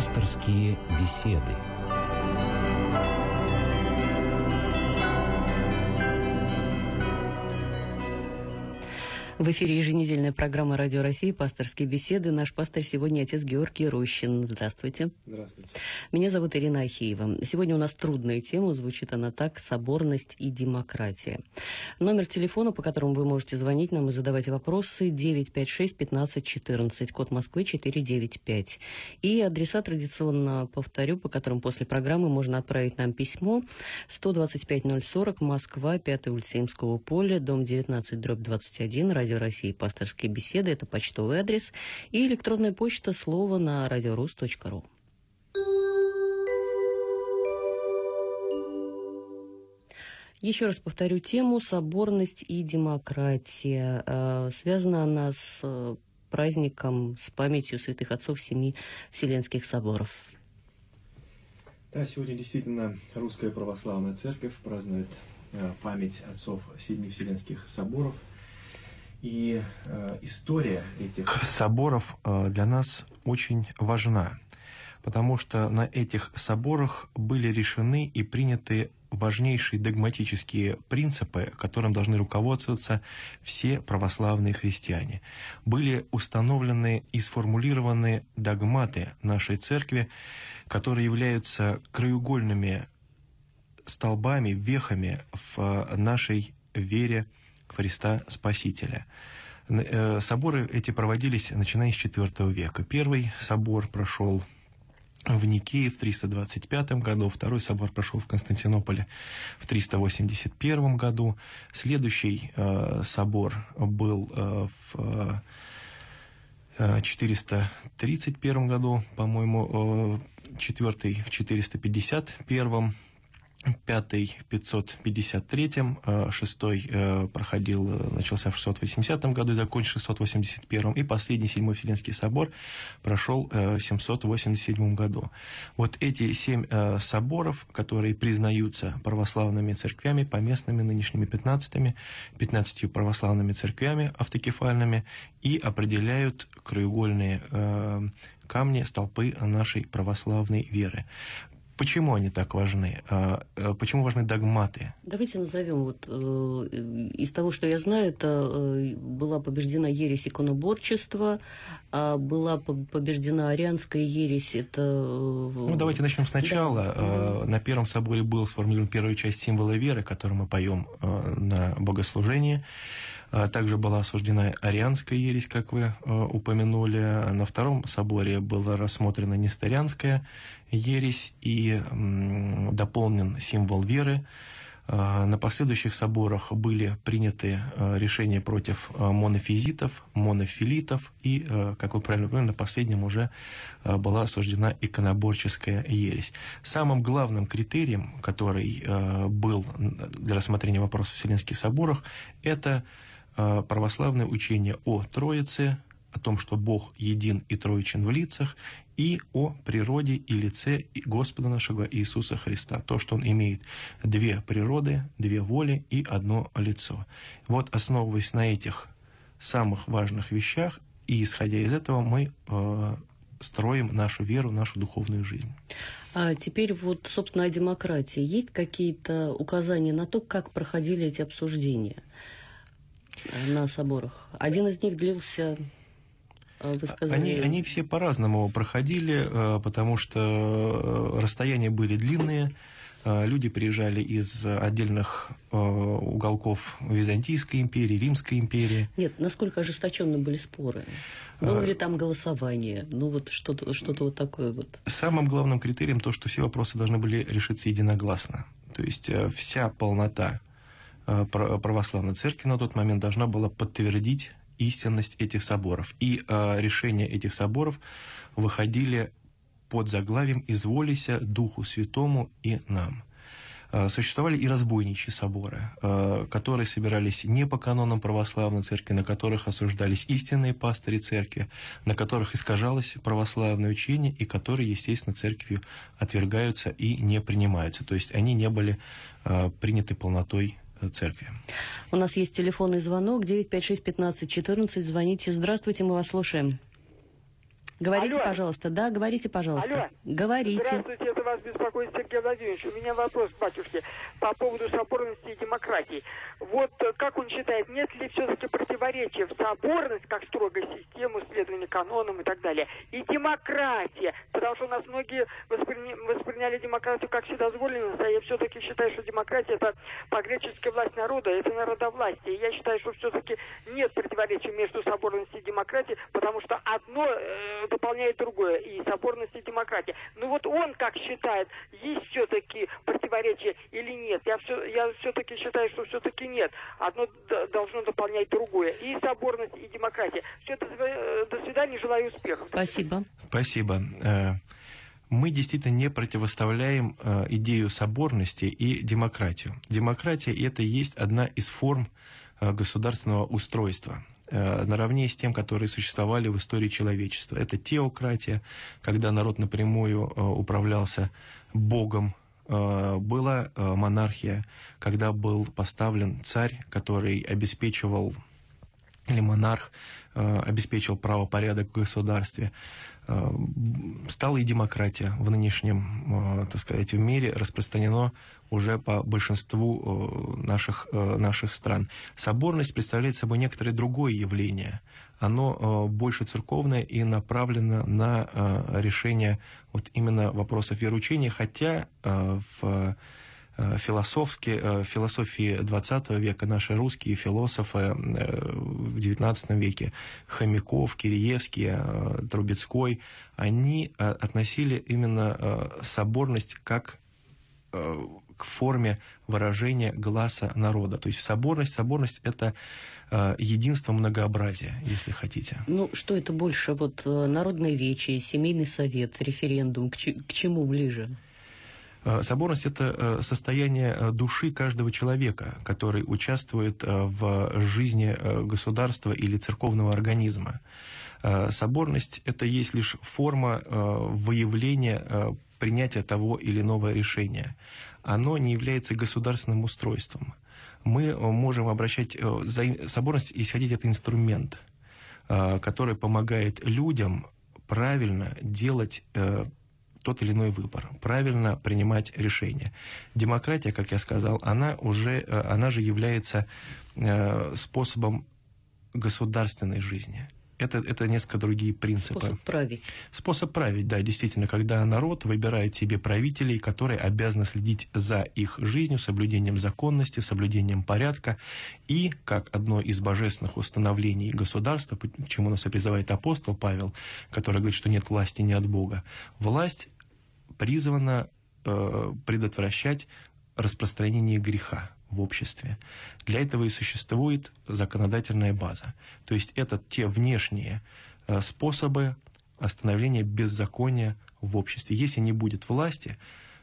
Пасторские беседы. В эфире еженедельная программа «Радио России» «Пасторские беседы». Наш пастор сегодня отец Георгий Рощин. Здравствуйте. Здравствуйте. Меня зовут Ирина Ахеева. Сегодня у нас трудная тема, звучит она так «Соборность и демократия». Номер телефона, по которому вы можете звонить нам и задавать вопросы, 956-1514, код Москвы 495. И адреса традиционно повторю, по которым после программы можно отправить нам письмо 125-040, Москва, 5 улица Имского поля, дом 19, дробь 21, радио Радио России «Пасторские беседы». Это почтовый адрес. И электронная почта слово на радиорус.ру. Еще раз повторю тему «Соборность и демократия». Э, связана она с э, праздником, с памятью святых отцов семи Вселенских соборов. Да, сегодня действительно Русская Православная Церковь празднует э, память отцов семи Вселенских соборов – и э, история этих соборов э, для нас очень важна, потому что на этих соборах были решены и приняты важнейшие догматические принципы, которым должны руководствоваться все православные христиане. Были установлены и сформулированы догматы нашей церкви, которые являются краеугольными столбами, вехами в нашей вере Христа Спасителя. Э, соборы эти проводились начиная с IV века. Первый собор прошел в Никее в 325 году, второй собор прошел в Константинополе в 381 году, следующий э, собор был э, в э, 431 году, по-моему, э, четвертый в 451 пятый в 553-м, э, шестой э, проходил, э, начался в 680 году и закончился в 681 и последний седьмой Вселенский собор прошел в 787 году. Вот эти семь соборов, которые признаются православными церквями, поместными нынешними 15 15 православными церквями автокефальными и определяют краеугольные камни, столпы нашей православной веры. Почему они так важны? А, э, почему важны догматы? Давайте назовем вот э, из того, что я знаю, это э, была побеждена ересь иконоборчества, а была побеждена арианская ересь. Это ну давайте начнем сначала. Да. На первом соборе был сформулирован первая часть символа веры, которую мы поем на богослужении. А также была осуждена арианская ересь, как вы упомянули. На втором соборе была рассмотрена несторианская ересь и дополнен символ веры. А, на последующих соборах были приняты а, решения против а, монофизитов, монофилитов, и, как вы правильно поняли, на последнем уже была осуждена иконоборческая ересь. Самым главным критерием, который был для рассмотрения вопросов в Вселенских соборах, это православное учение о Троице, о том, что Бог един и троичен в лицах, и о природе и лице Господа нашего Иисуса Христа. То, что Он имеет две природы, две воли и одно лицо. Вот основываясь на этих самых важных вещах, и исходя из этого мы э, строим нашу веру, нашу духовную жизнь. А теперь вот, собственно, о демократии. Есть какие-то указания на то, как проходили эти обсуждения на соборах? Один из них длился а, они, они все по-разному проходили, э, потому что э, расстояния были длинные, э, люди приезжали из отдельных уголков Византийской империи, Римской империи. Нет, насколько ожесточенно были споры? Было ли там голосование? Ну вот что-то что вот такое вот. Самым главным критерием то, что все вопросы должны были решиться единогласно. То есть вся полнота православной церкви на тот момент должна была подтвердить истинность этих соборов. И э, решения этих соборов выходили под заглавием «Изволися Духу Святому и нам». Э, существовали и разбойничьи соборы, э, которые собирались не по канонам православной церкви, на которых осуждались истинные пастыри церкви, на которых искажалось православное учение и которые, естественно, церковью отвергаются и не принимаются. То есть они не были э, приняты полнотой церкви. У нас есть телефонный звонок 956-1514. Звоните. Здравствуйте, мы вас слушаем. Говорите, Алло. пожалуйста. Да, говорите, пожалуйста. Алло. Говорите. Здравствуйте, вас беспокоит Сергей Владимирович. У меня вопрос, батюшки, по поводу соборности и демократии. Вот э, как он считает, нет ли все-таки противоречия в соборность, как строгая система, следование канонам и так далее, и демократия? Потому что у нас многие восприня- восприняли демократию как вседозволенность, а я все-таки считаю, что демократия это по-гречески власть народа, это народовластие. Я считаю, что все-таки нет противоречия между соборностью и демократией, потому что одно э, дополняет другое, и соборность и демократия. Ну вот он как считает, есть все-таки противоречие или нет? Я, все, я все-таки считаю, что все-таки нет. Одно должно дополнять другое. И соборность, и демократия. Все это, э, до свидания, желаю успехов. Спасибо. Спасибо. Э, Мы действительно не противоставляем э, идею соборности и демократию. Демократия – это и есть одна из форм государственного устройства э, наравне с тем, которые существовали в истории человечества. Это теократия, когда народ напрямую э, управлялся Богом, Э, была э, монархия, когда был поставлен царь, который обеспечивал или монарх э, обеспечил правопорядок в государстве. Э, стала и демократия в нынешнем, э, так сказать, в мире распространено уже по большинству э, наших, э, наших стран. Соборность представляет собой некоторое другое явление. Оно э, больше церковное и направлено на решение вот именно вопросов вероучения, хотя в философски, философии 20 века наши русские философы в 19 веке, Хомяков, Киреевский, Трубецкой, они относили именно соборность как к форме выражения гласа народа. То есть соборность, соборность это э, единство многообразия, если хотите. Ну, что это больше? Вот э, народное вече, семейный совет, референдум. К, к чему ближе? Э, Соборность – это э, состояние души каждого человека, который участвует в жизни государства или церковного организма. Соборность – это есть лишь форма выявления принятия того или иного решения. Оно не является государственным устройством. Мы э, можем обращать... э, Соборность, исходить, это инструмент, э, который помогает людям правильно делать тот или иной выбор, правильно принимать решения. Демократия, как я сказал, она уже, она же является способом государственной жизни. Это, это несколько другие принципы. Способ править. Способ править, да, действительно, когда народ выбирает себе правителей, которые обязаны следить за их жизнью, соблюдением законности, соблюдением порядка, и, как одно из божественных установлений государства, к чему нас и призывает апостол Павел, который говорит, что нет власти ни от Бога, власть призвана э, предотвращать распространение греха в обществе. Для этого и существует законодательная база. То есть это те внешние э, способы остановления беззакония в обществе. Если не будет власти,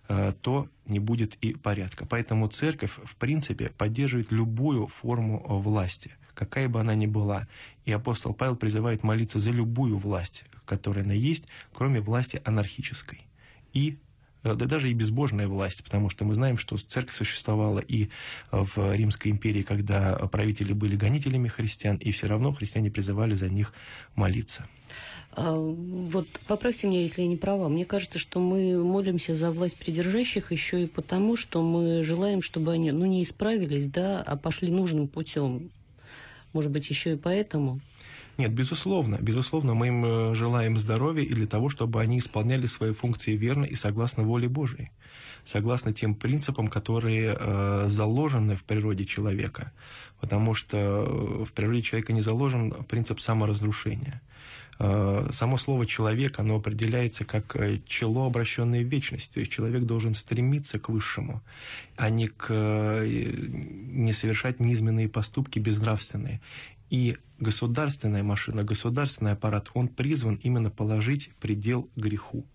э, то не будет и порядка. Поэтому церковь, в принципе, поддерживает любую форму э, власти, какая бы она ни была. И апостол Павел призывает молиться за любую власть, которая она есть, кроме власти анархической. И да даже и безбожная власть, потому что мы знаем, что церковь существовала и в Римской империи, когда правители были гонителями христиан, и все равно христиане призывали за них молиться. А, вот поправьте меня, если я не права. Мне кажется, что мы молимся за власть придержащих еще и потому, что мы желаем, чтобы они, ну, не исправились, да, а пошли нужным путем. Может быть, еще и поэтому. Нет, безусловно, безусловно, мы им э, желаем здоровья и для того, чтобы они исполняли свои функции верно и согласно воле Божьей, согласно тем принципам, которые э, заложены в природе человека, потому что э, в природе человека не заложен принцип саморазрушения. Э, Само слово «человек», оно определяется как э, чело, обращенное в вечность. То есть человек должен стремиться к высшему, а не, к, не совершать низменные поступки безнравственные. И государственная машина, государственный аппарат, он призван именно положить предел греху.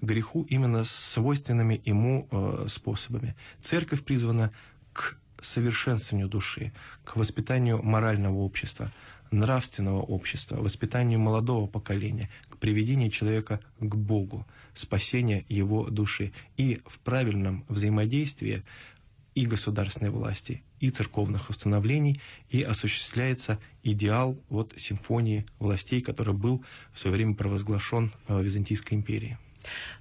Греху именно свойственными ему э, способами. Церковь призвана к совершенствованию души, к воспитанию морального общества, нравственного общества, воспитанию молодого поколения, к приведению человека к Богу, спасению его души и в правильном взаимодействии и государственной власти, и церковных установлений, и осуществляется идеал вот симфонии властей, который был в свое время провозглашен в Византийской империи.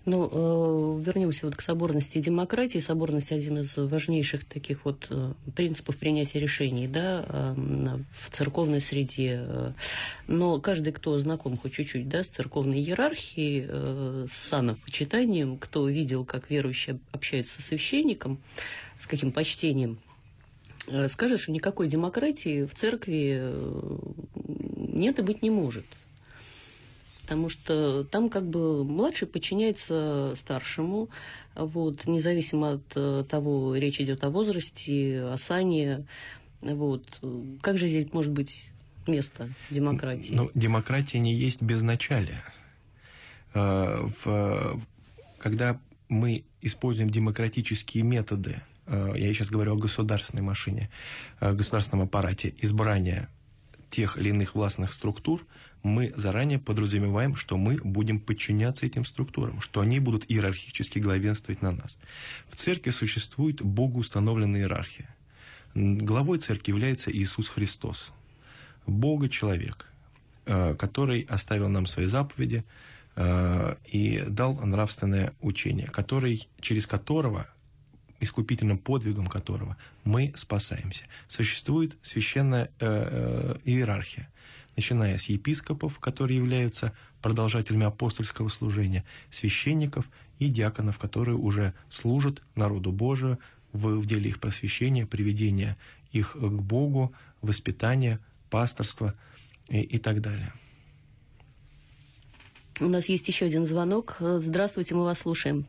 Ну, э, вернемся вот к соборности и демократии. Соборность один из важнейших таких вот э, принципов принятия решений, да, э, в церковной среде. Э, но каждый, кто знаком хоть чуть-чуть, да, с церковной иерархией, э, с санопочитанием, кто видел, как верующие общаются со священником, с каким почтением, э, скажет, что никакой демократии в церкви э, нет и быть не может потому что там как бы младший подчиняется старшему, вот, независимо от э, того, речь идет о возрасте, о сане, вот. Как же здесь может быть место демократии? Ну, демократия не есть безначалие. Когда мы используем демократические методы, я сейчас говорю о государственной машине, о государственном аппарате избрания тех или иных властных структур, мы заранее подразумеваем, что мы будем подчиняться этим структурам, что они будут иерархически главенствовать на нас. В церкви существует Богу установленная иерархия. Главой церкви является Иисус Христос, Бога-человек, э, который оставил нам свои заповеди э, и дал нравственное учение, который, через которого искупительным подвигом которого мы спасаемся. Существует священная э, э, иерархия начиная с епископов, которые являются продолжателями апостольского служения, священников и диаконов, которые уже служат народу Божию в, в деле их просвещения, приведения их к Богу, воспитания, пасторства и, и так далее. У нас есть еще один звонок. Здравствуйте, мы вас слушаем.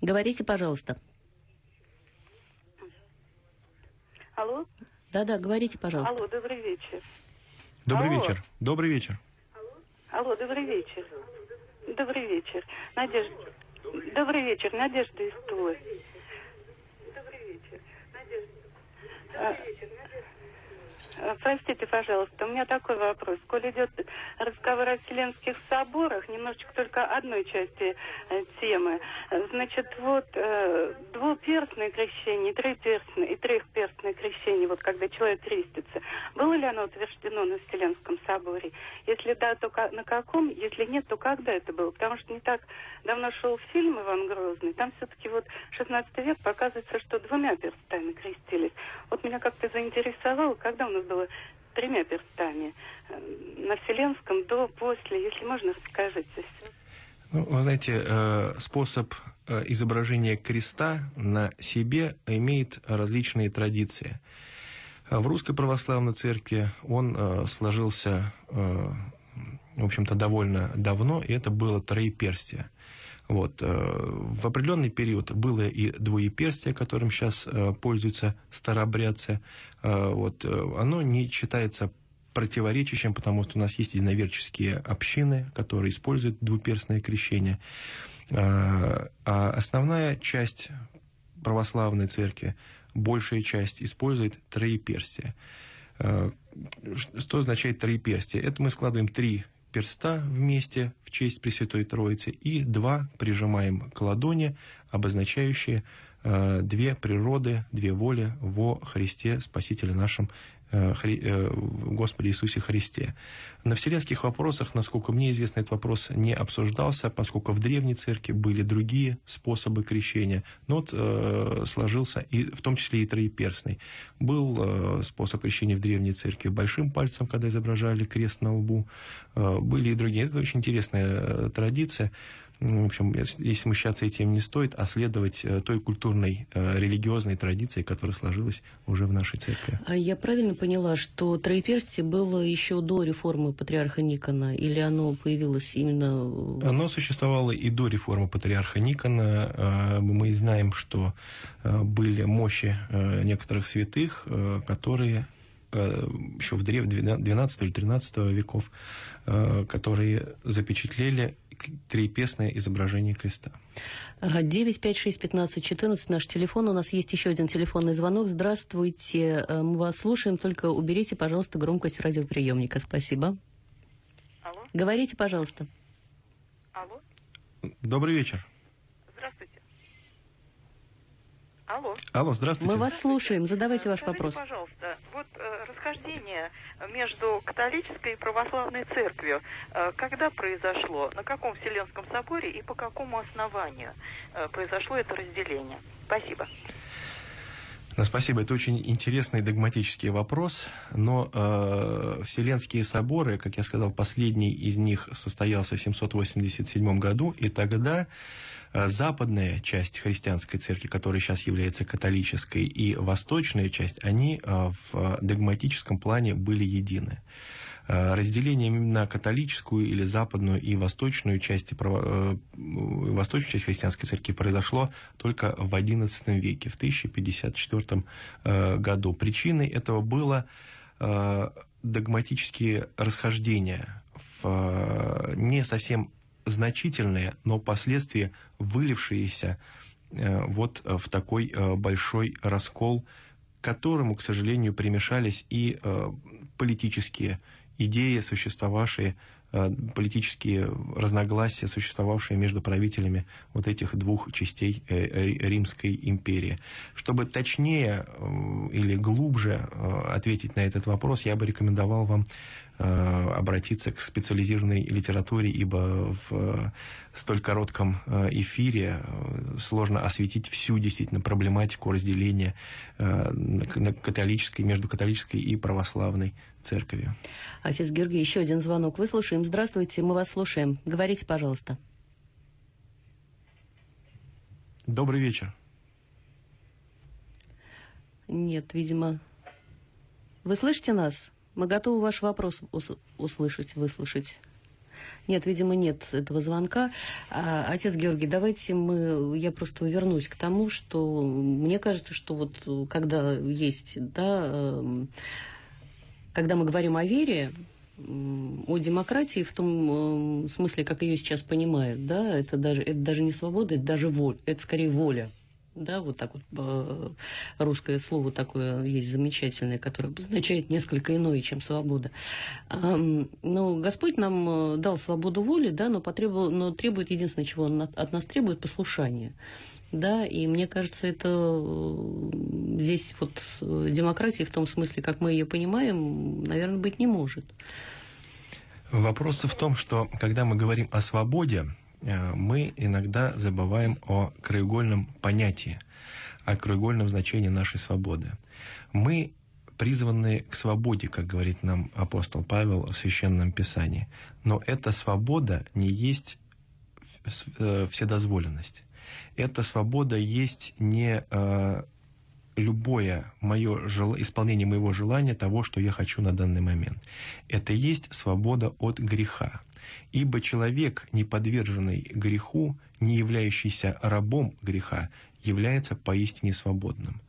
Говорите, пожалуйста. Алло? Да-да, говорите, пожалуйста. Алло, добрый вечер. Добрый Алло. вечер. Добрый вечер. Алло, добрый вечер. Добрый вечер. Надежда. Добрый вечер, Надежда из Тулы. Добрый вечер, Надежда. Э, Простите, пожалуйста, у меня такой вопрос. Коль идет разговор о Вселенских соборах, немножечко только одной части э, темы. Значит, вот э, двуперстное крещение, триперстное и трехперстное крещение, вот когда человек крестится, было ли оно утверждено на Вселенском соборе? Если да, то на каком? Если нет, то когда это было? Потому что не так давно шел фильм «Иван Грозный», там все-таки вот 16 век показывается, что двумя перстами крестились. Вот меня как-то заинтересовало, когда у нас было тремя перстами. Э, На Вселенском, до, после. Если можно, расскажите. Ну, вы знаете, э, способ э, изображения креста на себе имеет различные традиции. В Русской Православной Церкви он сложился, в общем-то, довольно давно, и это было троеперстие. Вот. э, В определенный период было и двоеперстие, которым сейчас э, пользуются старообрядцы. Э, Вот. Оно не считается противоречащим, потому что у нас есть единоверческие общины, которые используют двуперстное крещение. А основная часть православной церкви, большая часть, использует троеперстие. Что означает троеперстие? Это мы складываем три перста вместе в честь Пресвятой Троицы и два прижимаем к ладони, обозначающие э, две природы, две воли во Христе, Спасителе нашем, Господе Иисусе Христе. На вселенских вопросах, насколько мне известно, этот вопрос не обсуждался, поскольку в Древней Церкви были другие способы крещения. Но вот э, сложился, и, в том числе и троеперстный. Был э, способ крещения в Древней Церкви большим пальцем, когда изображали крест на лбу. Э, были и другие. Это очень интересная э, традиция. Ну, В общем, если смущаться этим не стоит, а следовать э, той культурной, э, религиозной традиции, которая сложилась уже в нашей церкви. А я правильно поняла, что троеперстие было еще до реформы патриарха Никона, или оно появилось именно... Оно существовало и до реформы патриарха Никона. Э, Мы знаем, что были мощи некоторых святых, которые еще в древ 12 или 13 веков, которые запечатлели трепесное изображение креста. Ага, 956-15-14, наш телефон. У нас есть еще один телефонный звонок. Здравствуйте, э, мы вас слушаем, только уберите, пожалуйста, громкость радиоприемника. Спасибо. Алло? Говорите, пожалуйста. Алло? Добрый вечер. Здравствуйте. Алло. Алло, здравствуйте. Мы вас слушаем. Задавайте ваш Скажите, вопрос. пожалуйста, вот э, расхождение между католической и православной церковью, э, когда произошло, на каком Вселенском соборе и по какому основанию э, произошло это разделение? Спасибо. Да, спасибо. Это очень интересный догматический вопрос. Но э, Вселенские соборы, как я сказал, последний из них состоялся в 787 году, и тогда западная часть христианской церкви, которая сейчас является католической, и восточная часть, они э, в догматическом плане были едины. Э, Разделение именно католическую или западную и восточную э, восточную часть христианской церкви произошло только в XI веке, в 1054 э, году. Причиной этого было э, догматические расхождения, в, э, не совсем значительные, но последствия вылившиеся э, вот в такой э, большой раскол, к которому, к сожалению, примешались и э, политические идеи, существовавшие, э, политические разногласия, существовавшие между правителями вот этих двух частей э, э, Римской империи. Чтобы точнее э, или глубже э, ответить на этот вопрос, я бы рекомендовал вам э, обратиться к специализированной литературе, ибо в э, столь коротком э, эфире э, сложно осветить всю действительно проблематику разделения э, на католической, между католической и православной церковью. Отец Георгий, еще один звонок выслушаем. Здравствуйте, мы вас слушаем. Говорите, пожалуйста. Добрый вечер. Нет, видимо. Вы слышите нас? Мы готовы ваш вопрос ус- услышать, выслушать. Нет, видимо, нет этого звонка. А, отец Георгий, давайте мы, я просто вернусь к тому, что мне кажется, что вот э, когда есть, да, эм, когда мы говорим о вере, о демократии в том э, смысле, как ее сейчас понимают, да, это даже, это даже не свобода, это даже воля, это скорее воля. Да, вот так вот э, русское слово такое есть замечательное, которое обозначает несколько иное, чем свобода. Но Господь нам э, дал свободу воли, да, но, потребовал, но требует, единственное, чего Он от нас требует, послушания. Да, и мне кажется, это э, здесь вот демократии в том смысле, как мы ее понимаем, наверное, быть не может. Вопрос в том, что когда мы говорим о свободе, мы иногда забываем о краеугольном понятии, о краеугольном значении нашей свободы. Мы призваны к свободе, как говорит нам апостол Павел в Священном Писании. Но эта свобода не есть э, вседозволенность. Эта свобода есть не э, любое мое жел- исполнение моего желания того, что я хочу на данный момент. Это есть свобода от греха. Ибо человек, не подверженный греху, не являющийся рабом греха, является поистине свободным.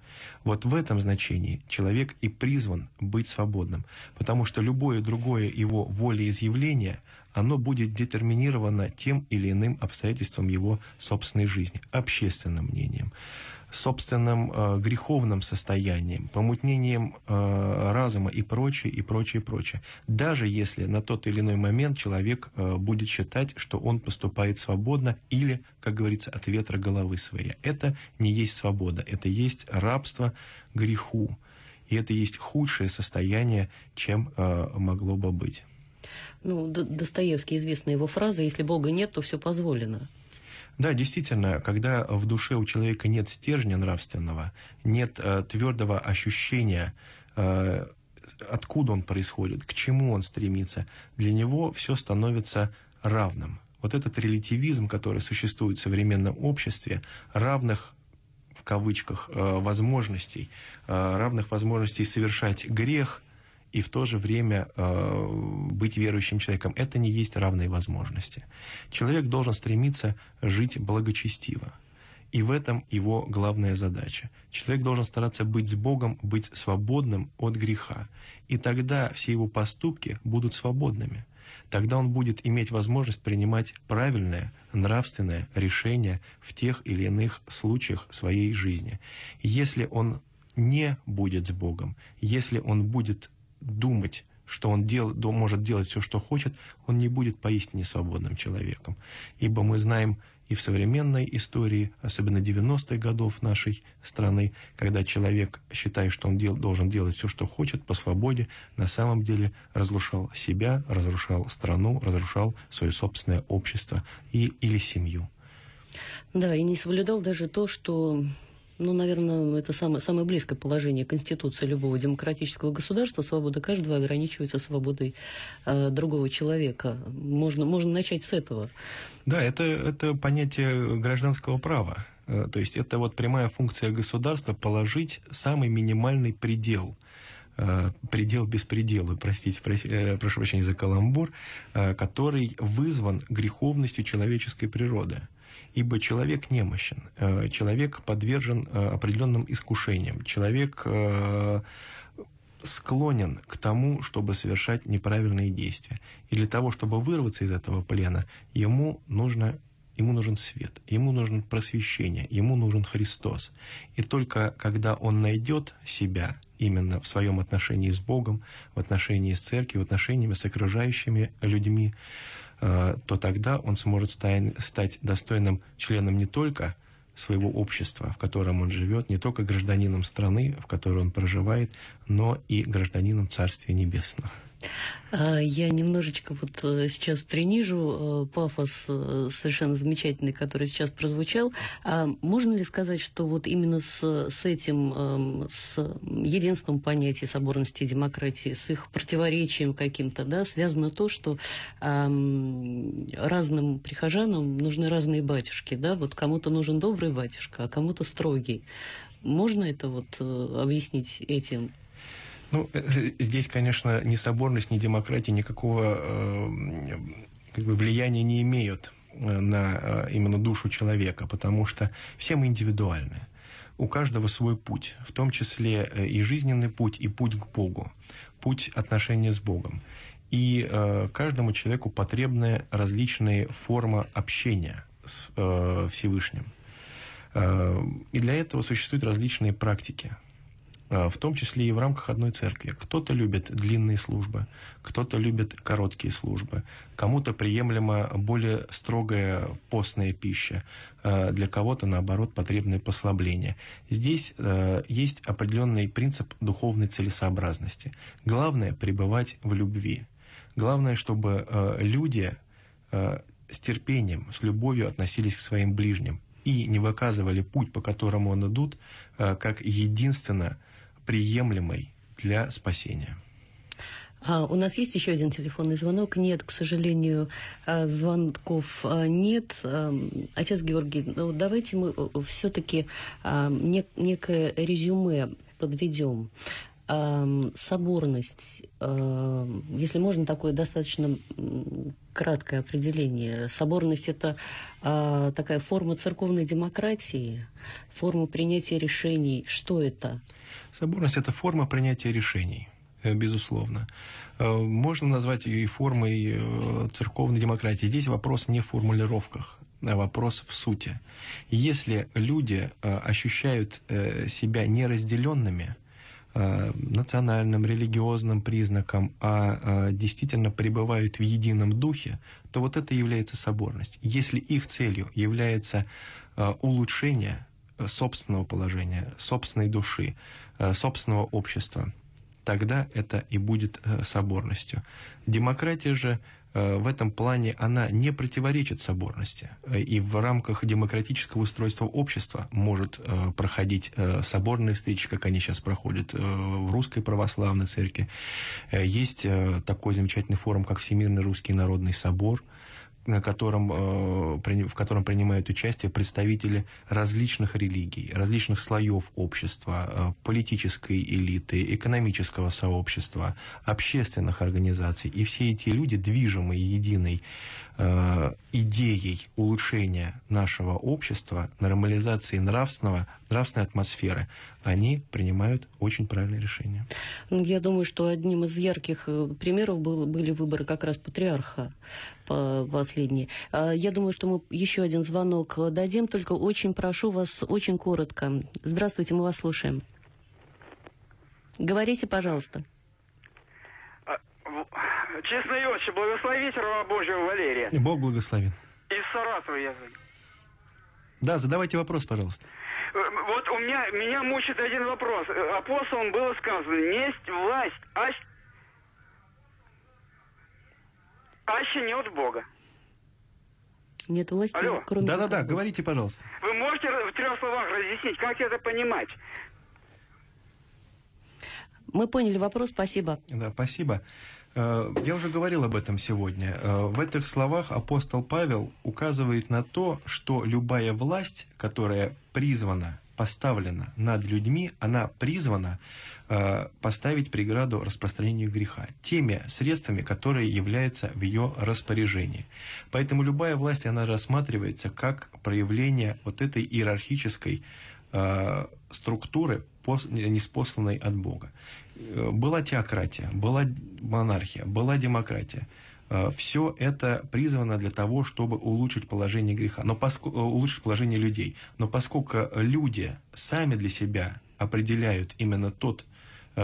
Вот в этом значении человек и призван быть свободным, потому что любое другое его волеизъявление, оно будет детерминировано тем или иным обстоятельством его собственной жизни, общественным мнением, собственным э, греховным состоянием, помутнением э, разума и прочее, и прочее, и прочее. Даже если на тот или иной момент человек э, будет считать, что он поступает свободно или, как говорится, от ветра головы своей. Это не есть свобода, это есть рабство греху. И это есть худшее состояние, чем э, могло бы быть. Ну, Достоевский, известная его фраза «Если Бога нет, то все позволено». Да, действительно, когда в душе у человека нет стержня нравственного, нет э, твердого ощущения, э, откуда он происходит, к чему он стремится, для него все становится равным. Вот этот релятивизм, который существует в современном обществе, равных в кавычках э, возможностей, э, равных возможностей совершать грех и в то же время э, быть верующим человеком, это не есть равные возможности. Человек должен стремиться жить благочестиво. И в этом его главная задача. Человек должен стараться быть с Богом, быть свободным от греха. И тогда все его поступки будут свободными. Тогда он будет иметь возможность принимать правильное, нравственное решение в тех или иных случаях своей жизни. Если он не будет с Богом, если он будет думать, что он дел, может делать все, что хочет, он не будет поистине свободным человеком. Ибо мы знаем и в современной истории, особенно 90-х годов нашей страны, когда человек, считая, что он дел, должен делать все, что хочет, по свободе, на самом деле разрушал себя, разрушал страну, разрушал свое собственное общество и, или семью. Да, и не соблюдал даже то, что ну, наверное, это самое, самое близкое положение Конституции любого демократического государства. Свобода каждого ограничивается свободой э, другого человека. Можно, можно начать с этого. Да, это, это понятие гражданского права. Э, то есть это вот прямая функция государства положить самый минимальный предел э, предел беспредела, простите, э, прошу прощения за каламбур, который вызван греховностью человеческой природы ибо человек немощен, э, человек подвержен э, определенным искушениям, человек э, склонен к тому, чтобы совершать неправильные действия. И для того, чтобы вырваться из этого плена, ему нужно Ему нужен свет, ему нужно просвещение, ему нужен Христос. И только когда он найдет себя именно в своем отношении с Богом, в отношении с церковью, в отношении с окружающими людьми, то тогда он сможет стать достойным членом не только своего общества, в котором он живет, не только гражданином страны, в которой он проживает, но и гражданином Царствия Небесного. А, я немножечко вот э, сейчас принижу э, пафос э, совершенно замечательный, который сейчас прозвучал. А можно ли сказать, что вот именно с, с этим, эм, с единством понятия соборности и демократии, с их противоречием каким-то, да, связано то, что разным прихожанам нужны разные батюшки, да, вот кому-то нужен добрый батюшка, а кому-то строгий. Можно это вот объяснить этим? Ну, э, здесь, конечно, ни соборность, ни демократия никакого э, как бы влияния не имеют э, на именно душу человека, потому что все мы индивидуальны. У каждого свой путь, в том числе и жизненный путь, и путь к Богу, путь отношения с Богом. И э, каждому человеку потребны различные формы общения с э, Всевышним. Э, и для этого существуют различные практики. А, в том числе и в рамках одной церкви. Кто-то любит длинные службы, кто-то любит короткие службы, кому-то приемлема более строгая постная пища, а, для кого-то, наоборот, потребное послабление. Здесь а, есть определенный принцип духовной целесообразности. Главное – пребывать в любви. Главное, чтобы люди с терпением, с любовью относились к своим ближним и не выказывали путь, по которому он идут, как единственно – приемлемой для спасения. А у нас есть еще один телефонный звонок? Нет, к сожалению, а, звонков а, нет. А, отец Георгий, ну, давайте мы все-таки некое резюме подведем. Соборность, если можно такое достаточно краткое определение. Соборность – это такая форма церковной демократии, форма принятия решений. Что это? Соборность – это форма принятия решений, э, безусловно. Э, можно назвать ее и формой э, церковной демократии. Здесь вопрос не в формулировках, а вопрос в сути. Если люди ощущают себя неразделенными, национальным, религиозным признаком, а действительно пребывают в едином духе, то вот это является соборность. Если их целью является улучшение собственного положения, собственной души, э, собственного общества, тогда это и будет э, соборностью. Демократия же э, в этом плане она не противоречит соборности. И в рамках демократического устройства общества может проходить соборные встречи, как они сейчас проходят в Русской Православной Церкви. Есть такой замечательный форум, как Всемирный Русский Народный Собор – на котором, э, в котором принимают участие представители различных религий, различных слоев общества, э, политической элиты, экономического сообщества, общественных организаций. И все эти люди, движимые единой идеей улучшения нашего общества, нормализации нравственного, нравственной атмосферы, они принимают очень правильные решения. Ну, я думаю, что одним из ярких э, примеров был, были выборы как раз патриарха последние. А, я думаю, что мы еще один звонок дадим, только очень прошу вас очень коротко. Здравствуйте, мы вас слушаем. Говорите, пожалуйста. Честно, отче, благословите раба Божьего Валерия. Бог благословен. Из Саратова я звоню. Да, задавайте вопрос, пожалуйста. Э, вот у меня, меня мучит один вопрос. Э, Апостолам было сказано, несть власть, ась... аще не от Бога. Нет власти, Алло. кроме Да-да-да, говорите, пожалуйста. Вы можете в трех словах разъяснить, как это понимать? Мы поняли вопрос, спасибо. Да, спасибо. Э, Я уже говорил об этом сегодня. Э, В этих словах апостол Павел указывает на то, что любая власть, которая призвана, поставлена над людьми, она призвана э, поставить преграду распространению греха теми средствами, которые являются в ее распоряжении. Поэтому любая власть, она рассматривается как проявление вот этой иерархической структуры, пос- неспосланной от Бога. Э, Была теократия, была монархия, была демократия. Все это призвано для того, чтобы улучшить положение греха, но поско- э, улучшить положение людей. Но поскольку люди сами для себя определяют именно тот, э,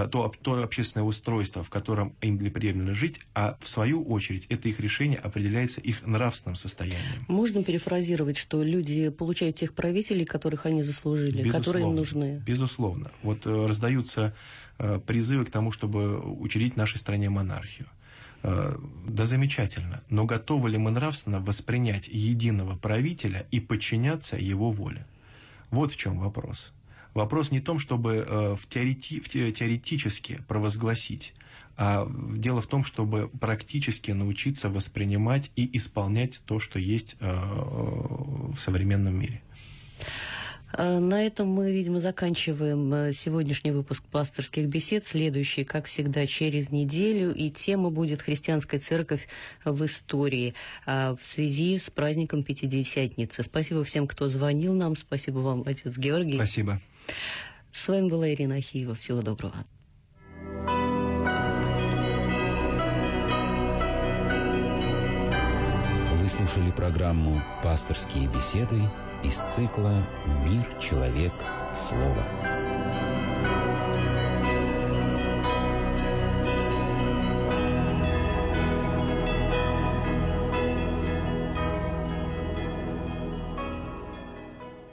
то, об- то общественное устройство, в котором им приемлемо жить, а в свою очередь это их решение определяется их нравственным состоянием. Можно перефразировать, что люди получают тех правителей, которых они заслужили, которые им Безусловно, нужны. Безусловно. Вот э, раздаются э, призывы к тому, чтобы учредить в нашей стране монархию. Э, Да замечательно, но готовы ли мы нравственно воспринять единого правителя и подчиняться его воле? Вот в чем вопрос. Вопрос не в том, чтобы э, в теорети- в те- теоретически провозгласить, а дело в том, чтобы практически научиться воспринимать и исполнять то, что есть э, в современном мире. А, На этом мы, видимо, заканчиваем э, сегодняшний выпуск пасторских бесед. Следующий, как всегда, через неделю. И тема будет «Христианская церковь в истории» в связи с праздником Пятидесятницы. Спасибо всем, кто звонил нам. Спасибо вам, отец Георгий. Спасибо. С вами была Ирина Ахиева. Всего доброго. Вы слушали программу «Пасторские беседы» из цикла «Мир, человек, слово».